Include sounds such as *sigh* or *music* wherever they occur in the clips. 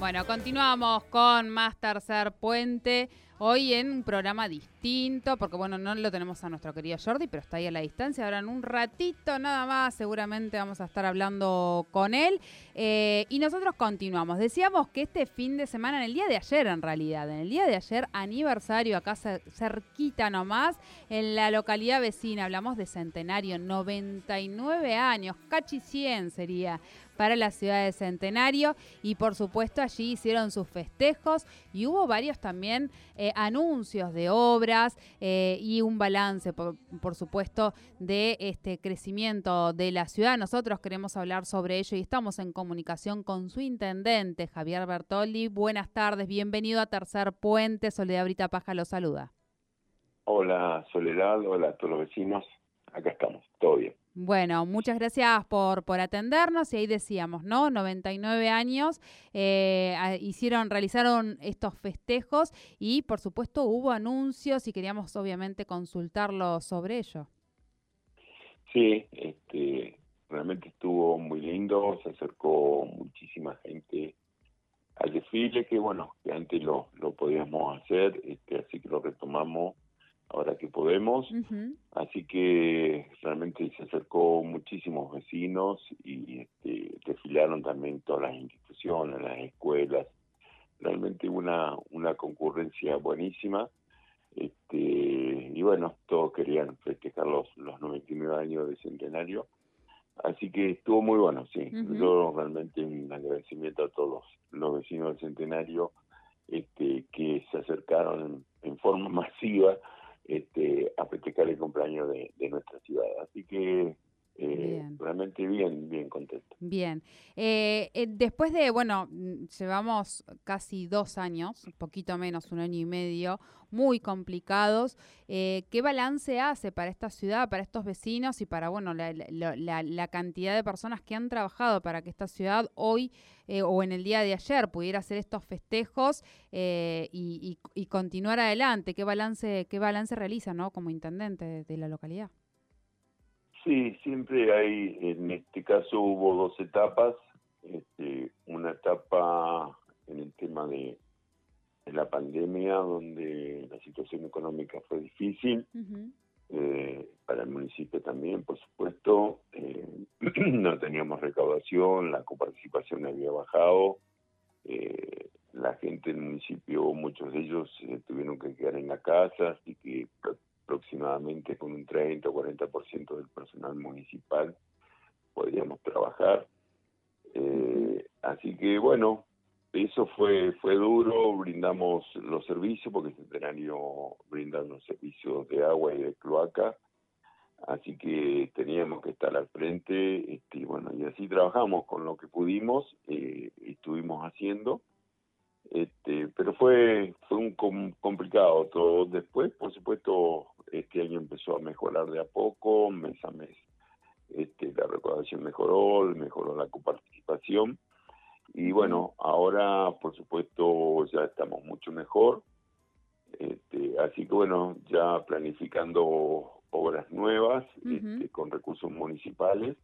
Bueno, continuamos con más Tercer Puente. Hoy en un programa distinto, porque bueno, no lo tenemos a nuestro querido Jordi, pero está ahí a la distancia. Ahora en un ratito nada más, seguramente vamos a estar hablando con él. Eh, y nosotros continuamos. Decíamos que este fin de semana, en el día de ayer en realidad, en el día de ayer, aniversario acá cerquita nomás, en la localidad vecina, hablamos de centenario, 99 años, cachi 100 sería para la ciudad de Centenario y por supuesto allí hicieron sus festejos y hubo varios también eh, anuncios de obras eh, y un balance, por, supuesto, de este crecimiento de la ciudad. Nosotros queremos hablar sobre ello y estamos en comunicación con su intendente, Javier Bertoldi. Buenas tardes, bienvenido a Tercer Puente. Soledad Brita Paja lo saluda. Hola Soledad, hola a todos los vecinos. Acá estamos, todo bien. Bueno, muchas gracias por, por atendernos y ahí decíamos, ¿no? 99 años, eh, hicieron, realizaron estos festejos y por supuesto hubo anuncios y queríamos obviamente consultarlo sobre ello. Sí, este, realmente estuvo muy lindo, se acercó muchísima gente al desfile que bueno, que antes lo, lo podíamos hacer, este, así que lo retomamos ahora que podemos. Así que realmente se acercó muchísimos vecinos y este, desfilaron también todas las instituciones, las escuelas. Realmente una, una concurrencia buenísima. Este, y bueno, todos querían festejar los, los 99 años de centenario. Así que estuvo muy bueno, sí. Yo realmente un agradecimiento a todos los vecinos del centenario este, que se acercaron en forma *laughs* masiva este, a festejar el cumpleaños de, nuestra ciudad. Así que eh, realmente bien, bien contento. Bien. Eh, eh, después de, bueno, mm, llevamos casi dos años, un poquito menos, un año y medio, muy complicados. ¿Qué balance hace para esta ciudad, para estos vecinos y para, bueno, la, la, cantidad de personas que han trabajado para que esta ciudad hoy o en el día de ayer pudiera hacer estos festejos y, y, continuar adelante? ¿Qué balance, qué balance realiza, ¿no? Como intendente de la localidad. Sí, siempre hay, en este caso hubo dos etapas, este, una etapa en el tema de, la pandemia, donde la situación económica fue difícil, eh, para el municipio también, por supuesto, eh, *clears throat* no teníamos recaudación, la coparticipación había bajado, eh, la gente del municipio, muchos de ellos tuvieron que quedar en la casa, así que aproximadamente con un 30 o 40% del personal municipal podríamos trabajar. Eh, así que bueno, eso fue fue duro, brindamos los servicios, porque el Centenario brinda los servicios de agua y de cloaca, así que teníamos que estar al frente, este, bueno, y así trabajamos con lo que pudimos, eh, estuvimos haciendo. Este, pero fue fue un complicado todo después por supuesto este año empezó a mejorar de a poco, mes a mes. Este, la recaudación mejoró, mejoró la coparticipación. Y bueno, ahora por supuesto ya estamos mucho mejor. Este, así que bueno, ya planificando obras nuevas este, con recursos municipales.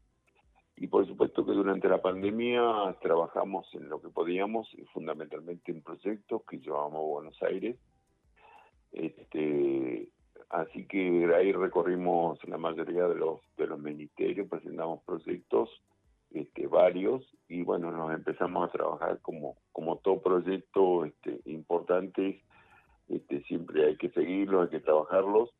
Y por supuesto que durante la pandemia trabajamos en lo que podíamos, fundamentalmente en proyectos que llevamos a Buenos Aires. Este, Así que ahí recorrimos la mayoría de los, de los ministerios, presentamos proyectos, este, varios, y bueno, nos empezamos a trabajar como, como todo proyecto este, importante, este, siempre hay que seguirlos, hay que trabajarlos.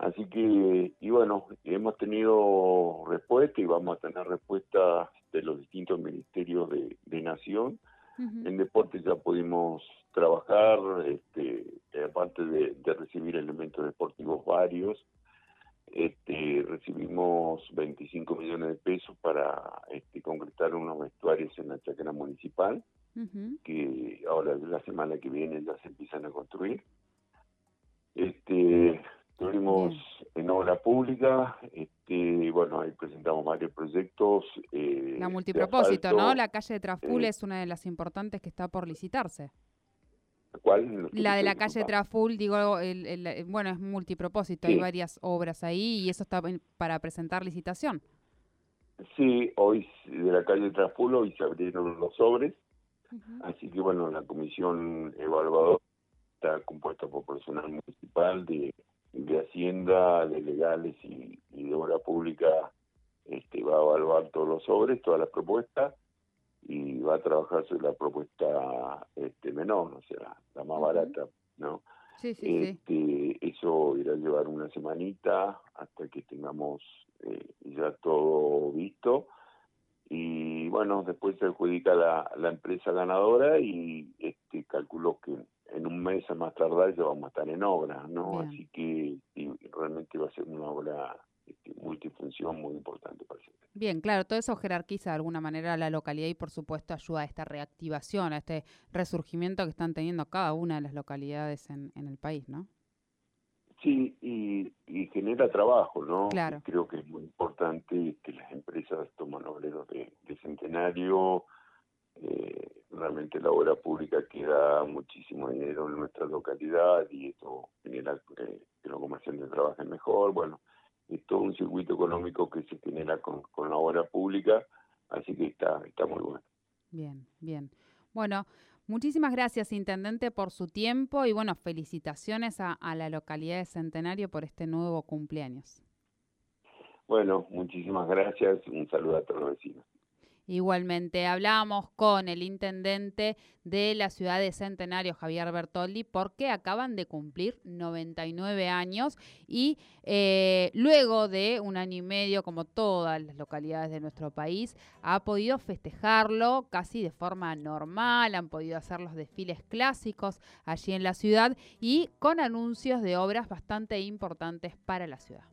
Así que, y bueno, hemos tenido respuesta y vamos a tener respuesta de los distintos ministerios de, de Nación. En deporte ya pudimos trabajar, este, aparte de, recibir elementos deportivos varios, este, recibimos 25 millones de pesos para este, concretar unos vestuarios en la chacra municipal, que ahora la semana que viene ya se empiezan a construir. Este, Estuvimos en obra pública, este, bueno, ahí presentamos varios proyectos. Eh, la multipropósito, ¿no? La calle de Traful eh, es una de las importantes que está por licitarse. ¿Cuál? La de la calle Traful, digo, el, bueno, es multipropósito, hay varias obras ahí y eso está para presentar licitación. Sí, hoy de la calle Traful hoy se abrieron los sobres, Así que bueno, la comisión evaluadora está compuesta por personal municipal de, de Hacienda, de legales y, de obra pública. Este, va a evaluar todos los sobres, todas las propuestas y va a trabajar sobre la propuesta este, menor, o sea, la más barata, ¿no? Sí, sí, este, Eso irá a llevar una semanita hasta que tengamos eh, ya todo visto y bueno, después se adjudica la, la empresa ganadora y este calculo que en un mes a más tardar ya vamos a estar en obra, ¿no? Así que realmente va a ser una obra este, multifunción muy importante para el Bien, claro, todo eso jerarquiza de alguna manera la localidad y por supuesto ayuda a esta reactivación, a este resurgimiento que están teniendo cada una de las localidades en, en el país, ¿no? Sí, y, y, genera trabajo, ¿no? Claro. Creo que es muy importante que las empresas toman obreros de, de centenario, eh, realmente la obra pública queda muchísimo dinero en nuestra localidad y esto genera eh, que los comerciantes trabajen mejor, bueno, es todo un circuito económico que se genera con, la obra pública, así que está, está muy bueno. Bien, bien. Bueno, muchísimas gracias, Intendente, por su tiempo y bueno, felicitaciones a, a la localidad de Centenario por este nuevo cumpleaños. Bueno, muchísimas gracias, un saludo a todos los vecinos. Igualmente, hablamos con el intendente de la ciudad de Centenario, Javier Bertoldi, porque acaban de cumplir 99 años y eh, luego de un año y medio, como todas las localidades de nuestro país, ha podido festejarlo casi de forma normal, han podido hacer los desfiles clásicos allí en la ciudad y con anuncios de obras bastante importantes para la ciudad.